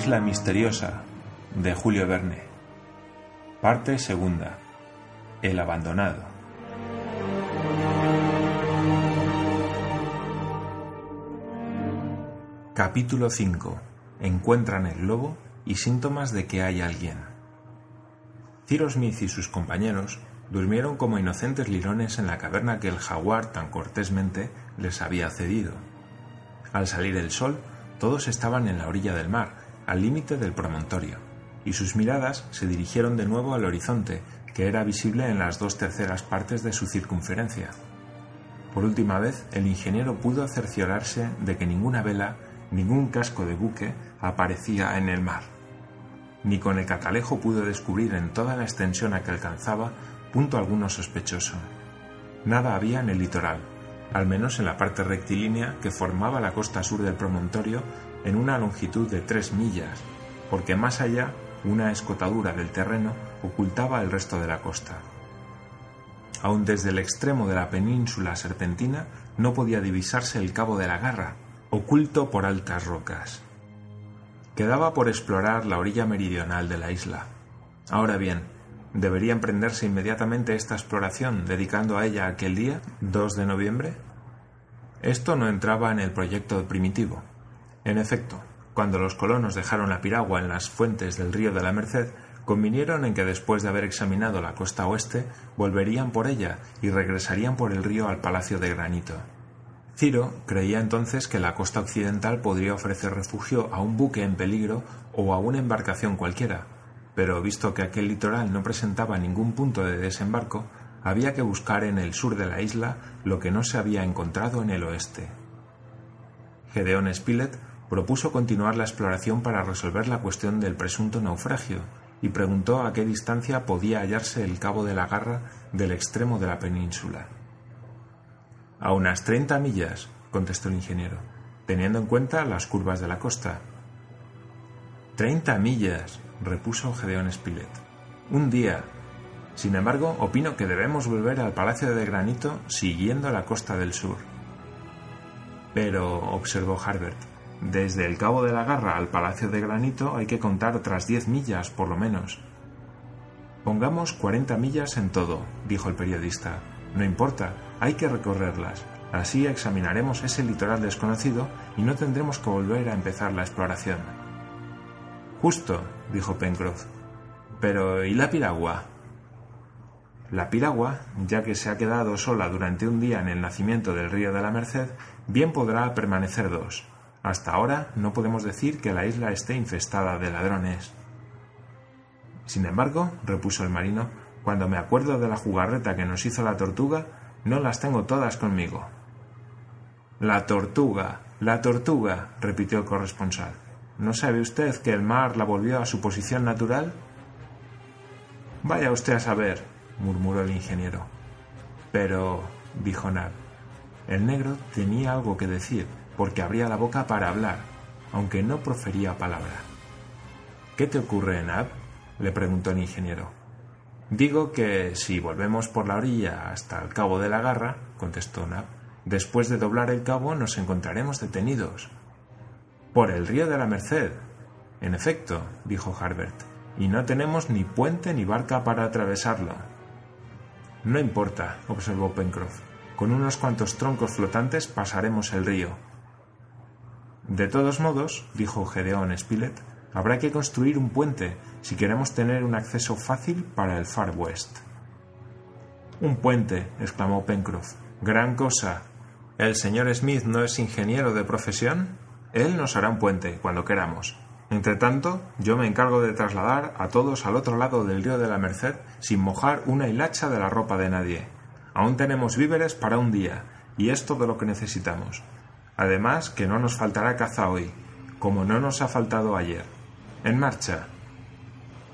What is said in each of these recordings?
isla misteriosa de Julio Verne. Parte segunda. El abandonado. Capítulo 5. Encuentran el lobo y síntomas de que hay alguien. Cyrus Smith y sus compañeros durmieron como inocentes lirones en la caverna que el jaguar tan cortésmente les había cedido. Al salir el sol, todos estaban en la orilla del mar, al límite del promontorio, y sus miradas se dirigieron de nuevo al horizonte, que era visible en las dos terceras partes de su circunferencia. Por última vez, el ingeniero pudo cerciorarse de que ninguna vela, ningún casco de buque aparecía en el mar. Ni con el catalejo pudo descubrir en toda la extensión a que alcanzaba punto alguno sospechoso. Nada había en el litoral, al menos en la parte rectilínea que formaba la costa sur del promontorio en una longitud de tres millas, porque más allá una escotadura del terreno ocultaba el resto de la costa. Aun desde el extremo de la península serpentina no podía divisarse el cabo de la garra, oculto por altas rocas. Quedaba por explorar la orilla meridional de la isla. Ahora bien, ¿Debería emprenderse inmediatamente esta exploración dedicando a ella aquel día, 2 de noviembre? Esto no entraba en el proyecto primitivo. En efecto, cuando los colonos dejaron la piragua en las fuentes del río de la Merced, convinieron en que después de haber examinado la costa oeste, volverían por ella y regresarían por el río al Palacio de Granito. Ciro creía entonces que la costa occidental podría ofrecer refugio a un buque en peligro o a una embarcación cualquiera, pero visto que aquel litoral no presentaba ningún punto de desembarco, había que buscar en el sur de la isla lo que no se había encontrado en el oeste. Gedeón Spilett propuso continuar la exploración para resolver la cuestión del presunto naufragio y preguntó a qué distancia podía hallarse el cabo de la garra del extremo de la península. A unas treinta millas, contestó el ingeniero, teniendo en cuenta las curvas de la costa. Treinta millas, repuso Gedeón Spilett. Un día. Sin embargo, opino que debemos volver al Palacio de Granito siguiendo la costa del sur. Pero, observó Harbert, desde el Cabo de la Garra al Palacio de Granito hay que contar otras diez millas, por lo menos. Pongamos cuarenta millas en todo, dijo el periodista. No importa, hay que recorrerlas. Así examinaremos ese litoral desconocido y no tendremos que volver a empezar la exploración. Justo, dijo Pencroff. Pero ¿y la piragua? La piragua, ya que se ha quedado sola durante un día en el nacimiento del río de la Merced, bien podrá permanecer dos. Hasta ahora no podemos decir que la isla esté infestada de ladrones. Sin embargo, repuso el marino, cuando me acuerdo de la jugarreta que nos hizo la tortuga, no las tengo todas conmigo. La tortuga, la tortuga, repitió el corresponsal. ¿No sabe usted que el mar la volvió a su posición natural? Vaya usted a saber, murmuró el ingeniero. Pero, dijo Nab, el negro tenía algo que decir, porque abría la boca para hablar, aunque no profería palabra. ¿Qué te ocurre, Nab? le preguntó el ingeniero. Digo que si volvemos por la orilla hasta el cabo de la garra, contestó Nab, después de doblar el cabo nos encontraremos detenidos. Por el río de la Merced. En efecto, dijo Harbert, y no tenemos ni puente ni barca para atravesarlo. No importa, observó Pencroff. Con unos cuantos troncos flotantes pasaremos el río. De todos modos, dijo Gedeón Spilett, habrá que construir un puente si queremos tener un acceso fácil para el Far West. Un puente, exclamó Pencroff. Gran cosa. ¿El señor Smith no es ingeniero de profesión? Él nos hará un puente cuando queramos. Entre tanto, yo me encargo de trasladar a todos al otro lado del río de la Merced sin mojar una hilacha de la ropa de nadie. Aún tenemos víveres para un día, y es todo lo que necesitamos. Además, que no nos faltará caza hoy, como no nos ha faltado ayer. En marcha.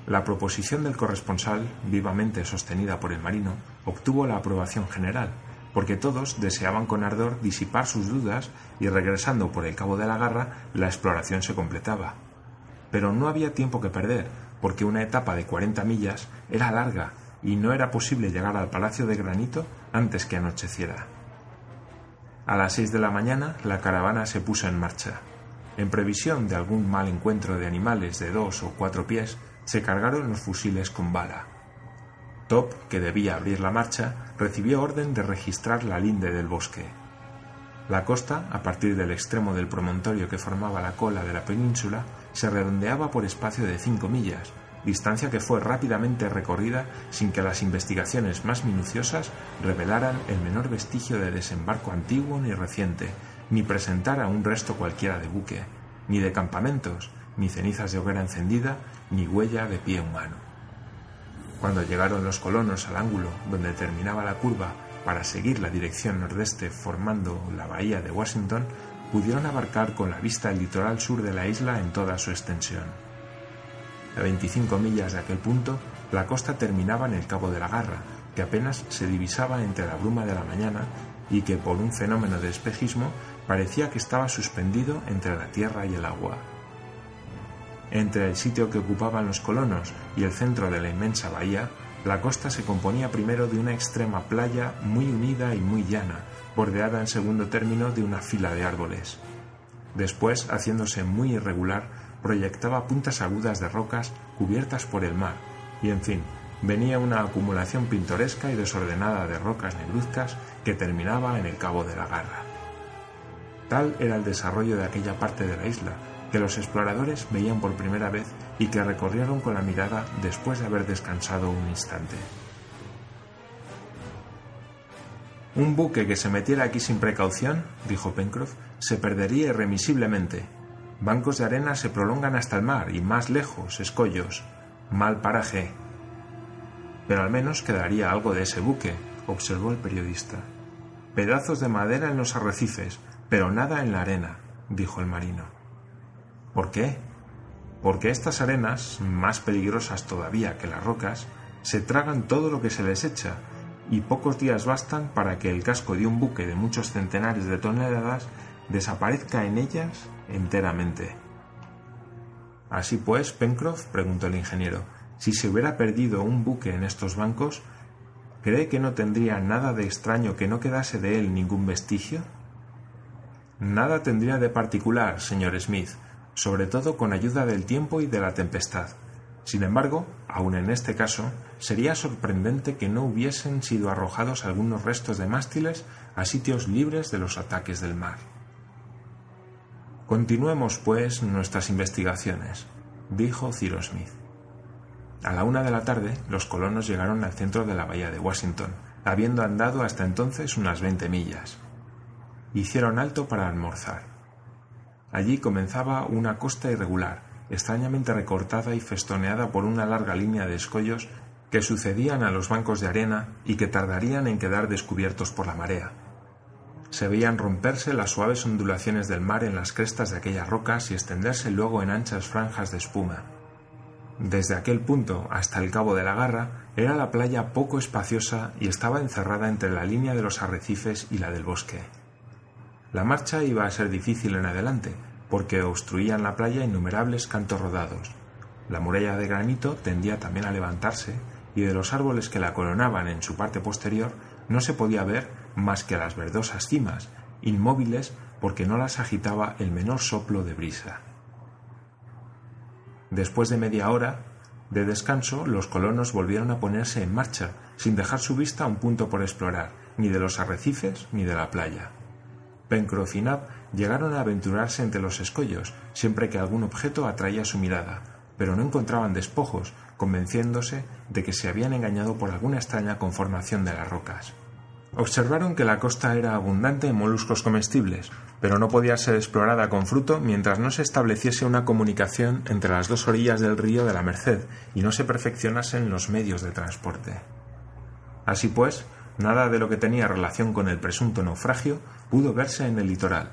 La proposición del corresponsal, vivamente sostenida por el marino, obtuvo la aprobación general, porque todos deseaban con ardor disipar sus dudas y regresando por el cabo de la garra la exploración se completaba. Pero no había tiempo que perder, porque una etapa de cuarenta millas era larga y no era posible llegar al Palacio de Granito antes que anocheciera. A las seis de la mañana la caravana se puso en marcha. en previsión de algún mal encuentro de animales de dos o cuatro pies, se cargaron los fusiles con bala. Top, que debía abrir la marcha, recibió orden de registrar la linde del bosque. La costa, a partir del extremo del promontorio que formaba la cola de la península, se redondeaba por espacio de cinco millas, distancia que fue rápidamente recorrida sin que las investigaciones más minuciosas revelaran el menor vestigio de desembarco antiguo ni reciente, ni presentara un resto cualquiera de buque, ni de campamentos, ni cenizas de hoguera encendida, ni huella de pie humano. Cuando llegaron los colonos al ángulo donde terminaba la curva para seguir la dirección nordeste formando la bahía de Washington, pudieron abarcar con la vista el litoral sur de la isla en toda su extensión. A 25 millas de aquel punto, la costa terminaba en el Cabo de la Garra, que apenas se divisaba entre la bruma de la mañana y que por un fenómeno de espejismo parecía que estaba suspendido entre la tierra y el agua. Entre el sitio que ocupaban los colonos y el centro de la inmensa bahía, la costa se componía primero de una extrema playa muy unida y muy llana, bordeada en segundo término de una fila de árboles. Después, haciéndose muy irregular, proyectaba puntas agudas de rocas cubiertas por el mar, y en fin, venía una acumulación pintoresca y desordenada de rocas negruzcas que terminaba en el Cabo de la Garra. Tal era el desarrollo de aquella parte de la isla, que los exploradores veían por primera vez y que recorrieron con la mirada después de haber descansado un instante. Un buque que se metiera aquí sin precaución, dijo Pencroff, se perdería irremisiblemente. Bancos de arena se prolongan hasta el mar y más lejos, escollos. Mal paraje. Pero al menos quedaría algo de ese buque, observó el periodista. Pedazos de madera en los arrecifes, pero nada en la arena, dijo el marino. ¿Por qué? Porque estas arenas, más peligrosas todavía que las rocas, se tragan todo lo que se les echa y pocos días bastan para que el casco de un buque de muchos centenares de toneladas desaparezca en ellas enteramente. Así pues, Pencroff, preguntó el ingeniero, si se hubiera perdido un buque en estos bancos, ¿cree que no tendría nada de extraño que no quedase de él ningún vestigio? Nada tendría de particular, señor Smith, sobre todo con ayuda del tiempo y de la tempestad. Sin embargo, aun en este caso, sería sorprendente que no hubiesen sido arrojados algunos restos de mástiles a sitios libres de los ataques del mar. Continuemos, pues, nuestras investigaciones, dijo Cyrus Smith. A la una de la tarde, los colonos llegaron al centro de la bahía de Washington, habiendo andado hasta entonces unas veinte millas. Hicieron alto para almorzar. Allí comenzaba una costa irregular, extrañamente recortada y festoneada por una larga línea de escollos que sucedían a los bancos de arena y que tardarían en quedar descubiertos por la marea. Se veían romperse las suaves ondulaciones del mar en las crestas de aquellas rocas y extenderse luego en anchas franjas de espuma. Desde aquel punto hasta el cabo de la Garra era la playa poco espaciosa y estaba encerrada entre la línea de los arrecifes y la del bosque. La marcha iba a ser difícil en adelante, porque obstruían la playa innumerables cantos rodados. La muralla de granito tendía también a levantarse y de los árboles que la coronaban en su parte posterior no se podía ver más que las verdosas cimas, inmóviles porque no las agitaba el menor soplo de brisa. Después de media hora de descanso, los colonos volvieron a ponerse en marcha, sin dejar su vista un punto por explorar, ni de los arrecifes ni de la playa. Pencroff y Nab llegaron a aventurarse entre los escollos siempre que algún objeto atraía su mirada, pero no encontraban despojos, convenciéndose de que se habían engañado por alguna extraña conformación de las rocas. Observaron que la costa era abundante en moluscos comestibles, pero no podía ser explorada con fruto mientras no se estableciese una comunicación entre las dos orillas del río de la Merced y no se perfeccionasen los medios de transporte. Así pues, nada de lo que tenía relación con el presunto naufragio pudo verse en el litoral,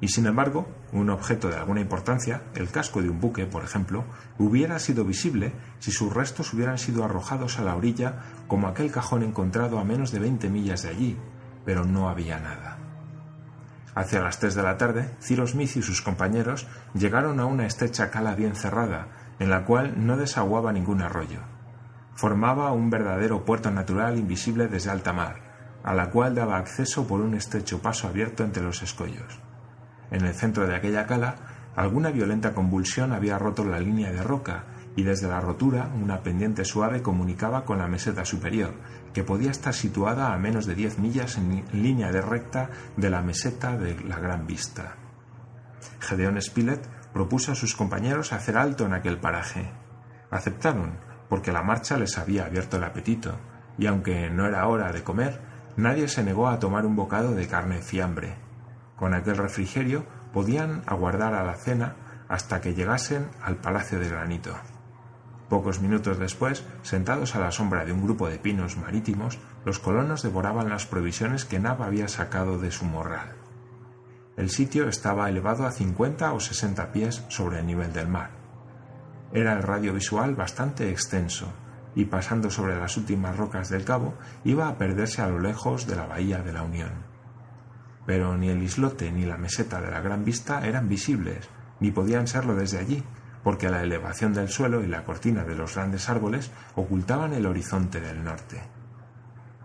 y sin embargo, un objeto de alguna importancia, el casco de un buque, por ejemplo, hubiera sido visible si sus restos hubieran sido arrojados a la orilla como aquel cajón encontrado a menos de veinte millas de allí, pero no había nada. Hacia las tres de la tarde, Cyrus Smith y sus compañeros llegaron a una estrecha cala bien cerrada, en la cual no desaguaba ningún arroyo. Formaba un verdadero puerto natural invisible desde alta mar, a la cual daba acceso por un estrecho paso abierto entre los escollos. En el centro de aquella cala Alguna violenta convulsión había roto la línea de roca y desde la rotura una pendiente suave comunicaba con la meseta superior, que podía estar situada a menos de diez millas en línea de recta de la meseta de la Gran Vista. Gedeón Spilett propuso a sus compañeros hacer alto en aquel paraje. Aceptaron, porque la marcha les había abierto el apetito, y aunque no era hora de comer, nadie se negó a tomar un bocado de carne fiambre. Con aquel refrigerio podían aguardar a la cena hasta que llegasen al Palacio de Granito. Pocos minutos después, sentados a la sombra de un grupo de pinos marítimos, los colonos devoraban las provisiones que Nava había sacado de su morral. El sitio estaba elevado a cincuenta o sesenta pies sobre el nivel del mar. Era el radio visual bastante extenso, y pasando sobre las últimas rocas del cabo iba a perderse a lo lejos de la bahía de la Unión. Pero ni el islote ni la meseta de la Gran Vista eran visibles, ni podían serlo desde allí, porque la elevación del suelo y la cortina de los grandes árboles ocultaban el horizonte del norte.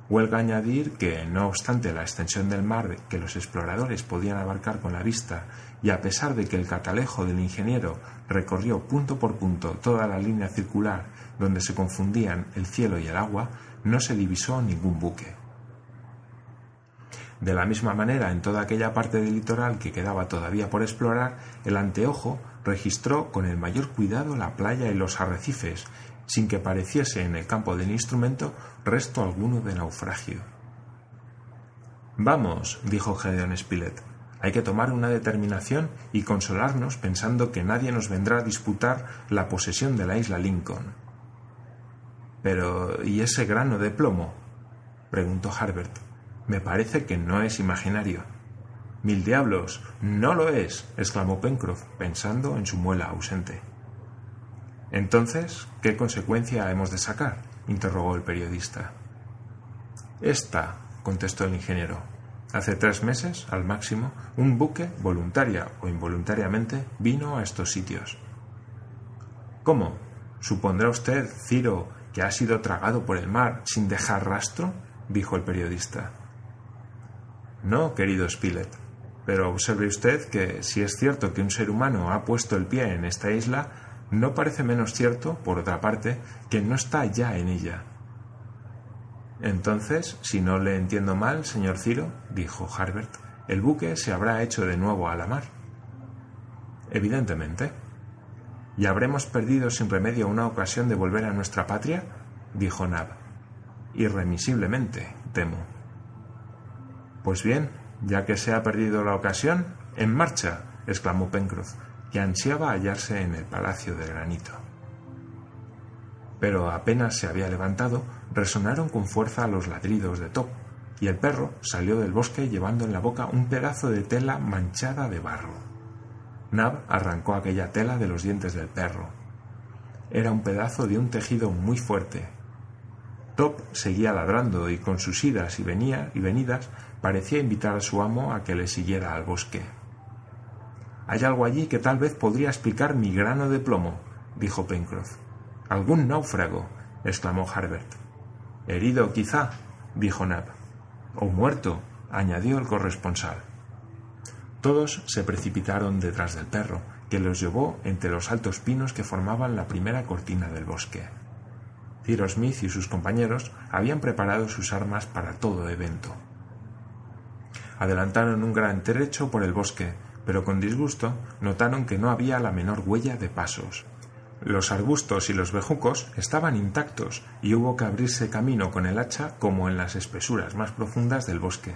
Huelga añadir que, no obstante la extensión del mar que los exploradores podían abarcar con la vista, y a pesar de que el catalejo del ingeniero recorrió punto por punto toda la línea circular donde se confundían el cielo y el agua, no se divisó ningún buque. De la misma manera, en toda aquella parte del litoral que quedaba todavía por explorar, el anteojo registró con el mayor cuidado la playa y los arrecifes, sin que pareciese en el campo del instrumento resto alguno de naufragio. Vamos, dijo Gedeon Spilett, hay que tomar una determinación y consolarnos pensando que nadie nos vendrá a disputar la posesión de la isla Lincoln. Pero, ¿y ese grano de plomo? preguntó Harbert. Me parece que no es imaginario. Mil diablos, no lo es, exclamó Pencroff, pensando en su muela ausente. Entonces, ¿qué consecuencia hemos de sacar? interrogó el periodista. Esta, contestó el ingeniero. Hace tres meses, al máximo, un buque, voluntaria o involuntariamente, vino a estos sitios. ¿Cómo? ¿Supondrá usted, Ciro, que ha sido tragado por el mar sin dejar rastro? dijo el periodista. No, querido Spilett, pero observe usted que si es cierto que un ser humano ha puesto el pie en esta isla, no parece menos cierto, por otra parte, que no está ya en ella. Entonces, si no le entiendo mal, señor Ciro, dijo Harbert, el buque se habrá hecho de nuevo a la mar. Evidentemente. ¿Y habremos perdido sin remedio una ocasión de volver a nuestra patria? dijo Nab. Irremisiblemente, temo. Pues bien, ya que se ha perdido la ocasión, en marcha, exclamó Pencroff, que ansiaba hallarse en el palacio de granito. Pero apenas se había levantado, resonaron con fuerza los ladridos de Top, y el perro salió del bosque llevando en la boca un pedazo de tela manchada de barro. Nab arrancó aquella tela de los dientes del perro. Era un pedazo de un tejido muy fuerte. Top seguía ladrando y con sus idas y, venía y venidas parecía invitar a su amo a que le siguiera al bosque. Hay algo allí que tal vez podría explicar mi grano de plomo, dijo Pencroff. Algún náufrago, exclamó Harbert. Herido, quizá, dijo Nab. O muerto, añadió el corresponsal. Todos se precipitaron detrás del perro, que los llevó entre los altos pinos que formaban la primera cortina del bosque. Cyrus Smith y sus compañeros habían preparado sus armas para todo evento. Adelantaron un gran trecho por el bosque, pero con disgusto notaron que no había la menor huella de pasos. Los arbustos y los bejucos estaban intactos y hubo que abrirse camino con el hacha como en las espesuras más profundas del bosque.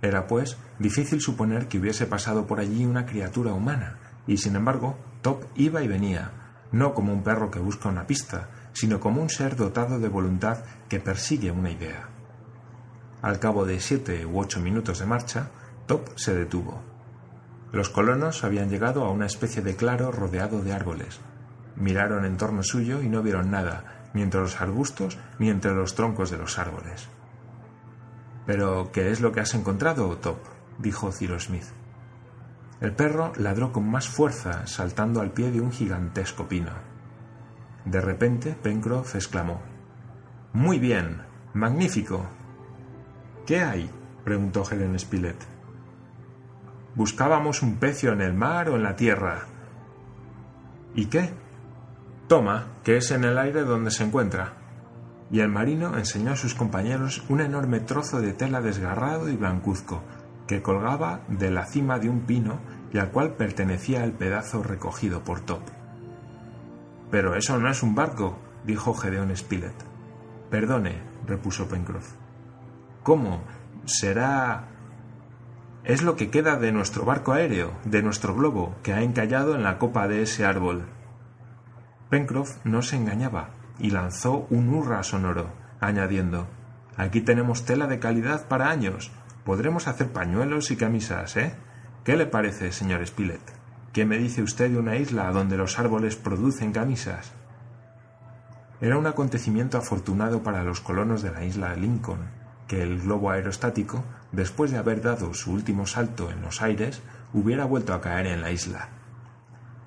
Era, pues, difícil suponer que hubiese pasado por allí una criatura humana, y sin embargo, Top iba y venía, no como un perro que busca una pista, sino como un ser dotado de voluntad que persigue una idea. Al cabo de siete u ocho minutos de marcha, Top se detuvo. Los colonos habían llegado a una especie de claro rodeado de árboles. Miraron en torno suyo y no vieron nada, ni entre los arbustos ni entre los troncos de los árboles. ¿Pero qué es lo que has encontrado, Top? dijo Cyrus Smith. El perro ladró con más fuerza, saltando al pie de un gigantesco pino. De repente, Pencroff exclamó: Muy bien, magnífico. ¿Qué hay? preguntó Helen Spilett. Buscábamos un pecio en el mar o en la tierra. ¿Y qué? Toma, que es en el aire donde se encuentra. Y el marino enseñó a sus compañeros un enorme trozo de tela desgarrado y blancuzco, que colgaba de la cima de un pino y al cual pertenecía el pedazo recogido por Top. Pero eso no es un barco, dijo Gedeón Spilett. Perdone, repuso Pencroff. ¿Cómo? Será es lo que queda de nuestro barco aéreo, de nuestro globo, que ha encallado en la copa de ese árbol. Pencroff no se engañaba y lanzó un hurra sonoro, añadiendo Aquí tenemos tela de calidad para años. Podremos hacer pañuelos y camisas, ¿eh? ¿Qué le parece, señor Spilett? ¿Qué me dice usted de una isla donde los árboles producen camisas? Era un acontecimiento afortunado para los colonos de la isla Lincoln, que el globo aerostático después de haber dado su último salto en los aires, hubiera vuelto a caer en la isla.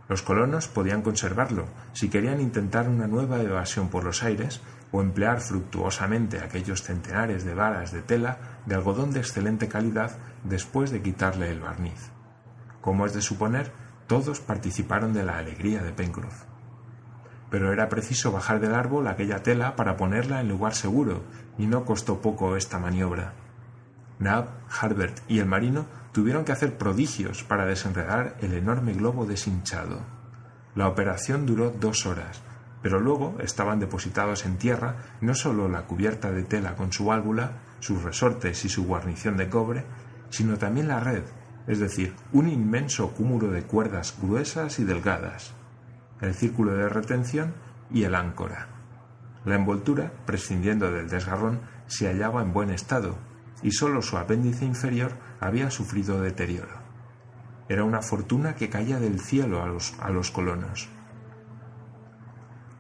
Los colonos podían conservarlo si querían intentar una nueva evasión por los aires o emplear fructuosamente aquellos centenares de varas de tela de algodón de excelente calidad después de quitarle el barniz. Como es de suponer, todos participaron de la alegría de Pencroff. Pero era preciso bajar del árbol aquella tela para ponerla en lugar seguro, y no costó poco esta maniobra. Nab, Harbert y el marino tuvieron que hacer prodigios para desenredar el enorme globo deshinchado. La operación duró dos horas, pero luego estaban depositados en tierra no sólo la cubierta de tela con su válvula, sus resortes y su guarnición de cobre, sino también la red, es decir, un inmenso cúmulo de cuerdas gruesas y delgadas, el círculo de retención y el áncora. La envoltura, prescindiendo del desgarrón, se hallaba en buen estado, y sólo su apéndice inferior había sufrido deterioro. Era una fortuna que caía del cielo a los, a los colonos.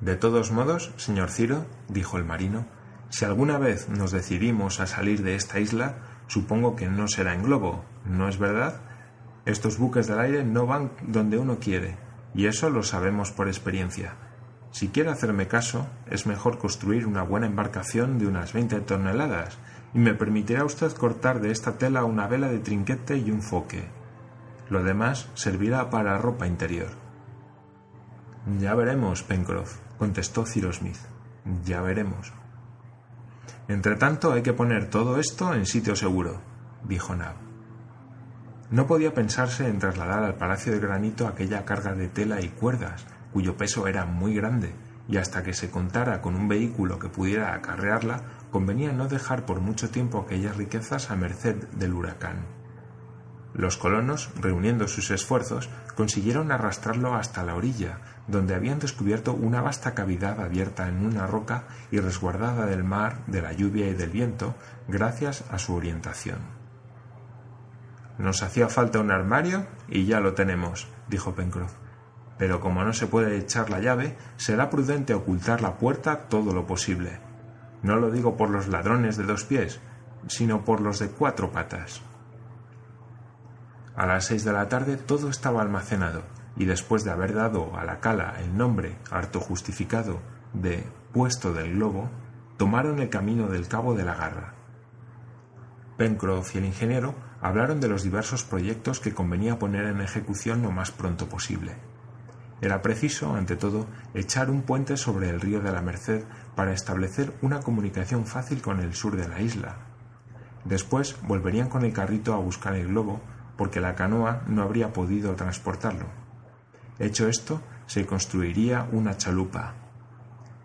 De todos modos, señor Ciro, dijo el marino, si alguna vez nos decidimos a salir de esta isla, supongo que no será en globo, ¿no es verdad? Estos buques del aire no van donde uno quiere, y eso lo sabemos por experiencia. Si quiere hacerme caso, es mejor construir una buena embarcación de unas veinte toneladas y me permitirá usted cortar de esta tela una vela de trinquete y un foque. Lo demás servirá para ropa interior. Ya veremos, Pencroff, contestó Cyrus Smith. Ya veremos. Entre tanto hay que poner todo esto en sitio seguro, dijo Nab. No podía pensarse en trasladar al Palacio de Granito aquella carga de tela y cuerdas, cuyo peso era muy grande, y hasta que se contara con un vehículo que pudiera acarrearla, convenía no dejar por mucho tiempo aquellas riquezas a merced del huracán. Los colonos, reuniendo sus esfuerzos, consiguieron arrastrarlo hasta la orilla, donde habían descubierto una vasta cavidad abierta en una roca y resguardada del mar, de la lluvia y del viento, gracias a su orientación. Nos hacía falta un armario y ya lo tenemos, dijo Pencroff. Pero como no se puede echar la llave, será prudente ocultar la puerta todo lo posible. No lo digo por los ladrones de dos pies, sino por los de cuatro patas. A las seis de la tarde todo estaba almacenado, y después de haber dado a la cala el nombre harto justificado de puesto del globo, tomaron el camino del cabo de la garra. Pencroff y el ingeniero hablaron de los diversos proyectos que convenía poner en ejecución lo más pronto posible. Era preciso, ante todo, echar un puente sobre el río de la Merced para establecer una comunicación fácil con el sur de la isla. Después volverían con el carrito a buscar el globo, porque la canoa no habría podido transportarlo. Hecho esto, se construiría una chalupa.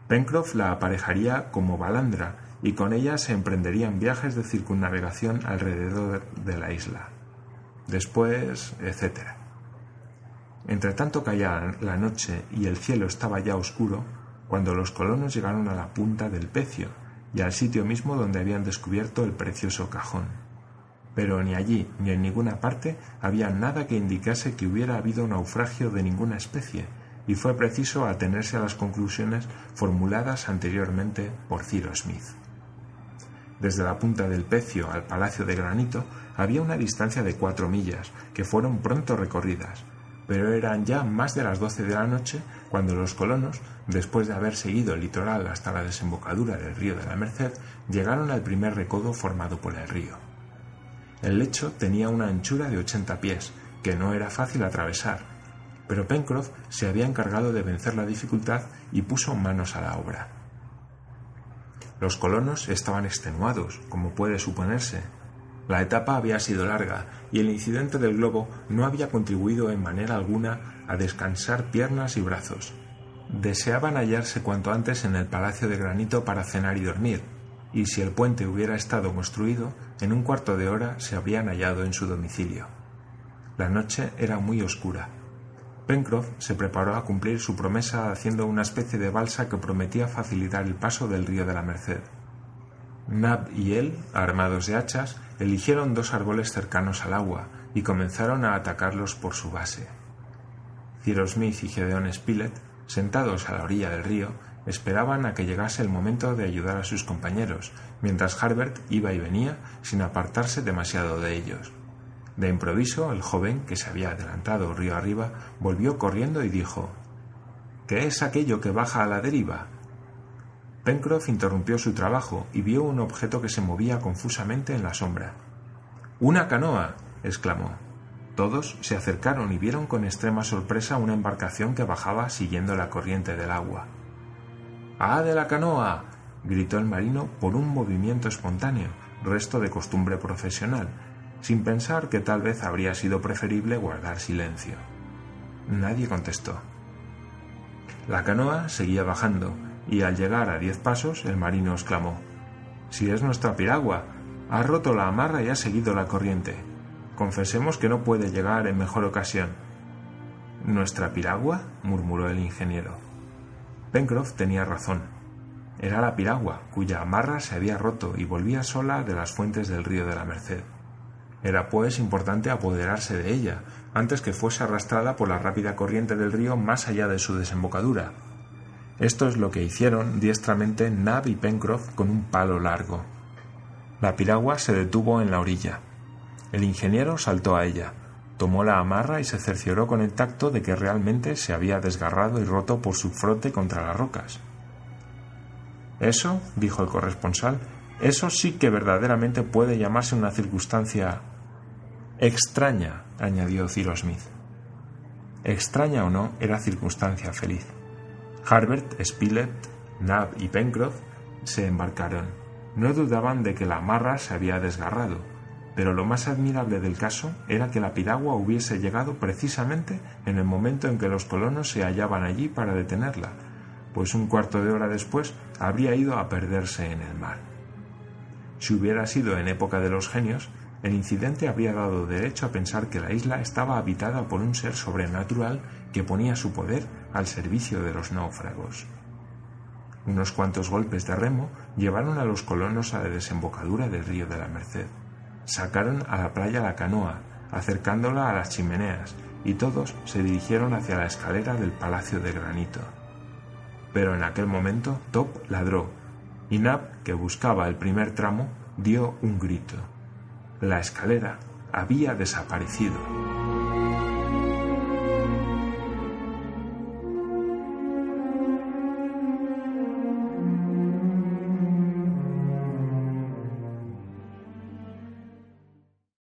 Pencroff la aparejaría como balandra y con ella se emprenderían viajes de circunnavegación alrededor de la isla. Después, etc. Entre tanto caía la noche y el cielo estaba ya oscuro, cuando los colonos llegaron a la punta del pecio y al sitio mismo donde habían descubierto el precioso cajón. Pero ni allí ni en ninguna parte había nada que indicase que hubiera habido naufragio de ninguna especie, y fue preciso atenerse a las conclusiones formuladas anteriormente por Cyrus Smith. Desde la punta del pecio al Palacio de Granito había una distancia de cuatro millas, que fueron pronto recorridas, pero eran ya más de las doce de la noche cuando los colonos, después de haber seguido el litoral hasta la desembocadura del río de la Merced, llegaron al primer recodo formado por el río. El lecho tenía una anchura de ochenta pies, que no era fácil atravesar, pero Pencroff se había encargado de vencer la dificultad y puso manos a la obra. Los colonos estaban extenuados, como puede suponerse. La etapa había sido larga y el incidente del globo no había contribuido en manera alguna a descansar piernas y brazos. Deseaban hallarse cuanto antes en el Palacio de Granito para cenar y dormir, y si el puente hubiera estado construido, en un cuarto de hora se habrían hallado en su domicilio. La noche era muy oscura. Pencroff se preparó a cumplir su promesa haciendo una especie de balsa que prometía facilitar el paso del río de la Merced. Nab y él, armados de hachas, eligieron dos árboles cercanos al agua y comenzaron a atacarlos por su base. Cyrus Smith y Gedeon Spilett, sentados a la orilla del río, esperaban a que llegase el momento de ayudar a sus compañeros, mientras Harbert iba y venía sin apartarse demasiado de ellos. De improviso, el joven, que se había adelantado río arriba, volvió corriendo y dijo ¿Qué es aquello que baja a la deriva? Pencroff interrumpió su trabajo y vio un objeto que se movía confusamente en la sombra. ¡Una canoa! exclamó. Todos se acercaron y vieron con extrema sorpresa una embarcación que bajaba siguiendo la corriente del agua. ¡Ah, de la canoa! gritó el marino por un movimiento espontáneo, resto de costumbre profesional, sin pensar que tal vez habría sido preferible guardar silencio. Nadie contestó. La canoa seguía bajando, y al llegar a diez pasos el marino exclamó Si es nuestra piragua, ha roto la amarra y ha seguido la corriente. Confesemos que no puede llegar en mejor ocasión. ¿Nuestra piragua? murmuró el ingeniero. Pencroff tenía razón. Era la piragua, cuya amarra se había roto y volvía sola de las fuentes del río de la Merced. Era pues importante apoderarse de ella, antes que fuese arrastrada por la rápida corriente del río más allá de su desembocadura. Esto es lo que hicieron diestramente Nab y Pencroff con un palo largo. La piragua se detuvo en la orilla. El ingeniero saltó a ella, tomó la amarra y se cercioró con el tacto de que realmente se había desgarrado y roto por su frote contra las rocas. Eso, dijo el corresponsal, eso sí que verdaderamente puede llamarse una circunstancia extraña, añadió Cyrus Smith. Extraña o no, era circunstancia feliz. Harbert, Spilett, Nab y Pencroff se embarcaron. No dudaban de que la amarra se había desgarrado, pero lo más admirable del caso era que la piragua hubiese llegado precisamente en el momento en que los colonos se hallaban allí para detenerla, pues un cuarto de hora después habría ido a perderse en el mar. Si hubiera sido en época de los genios, el incidente habría dado derecho a pensar que la isla estaba habitada por un ser sobrenatural que ponía su poder al servicio de los náufragos. Unos cuantos golpes de remo llevaron a los colonos a la desembocadura del río de la Merced. Sacaron a la playa la canoa, acercándola a las chimeneas, y todos se dirigieron hacia la escalera del Palacio de Granito. Pero en aquel momento Top ladró y Nab, que buscaba el primer tramo, dio un grito. La escalera había desaparecido.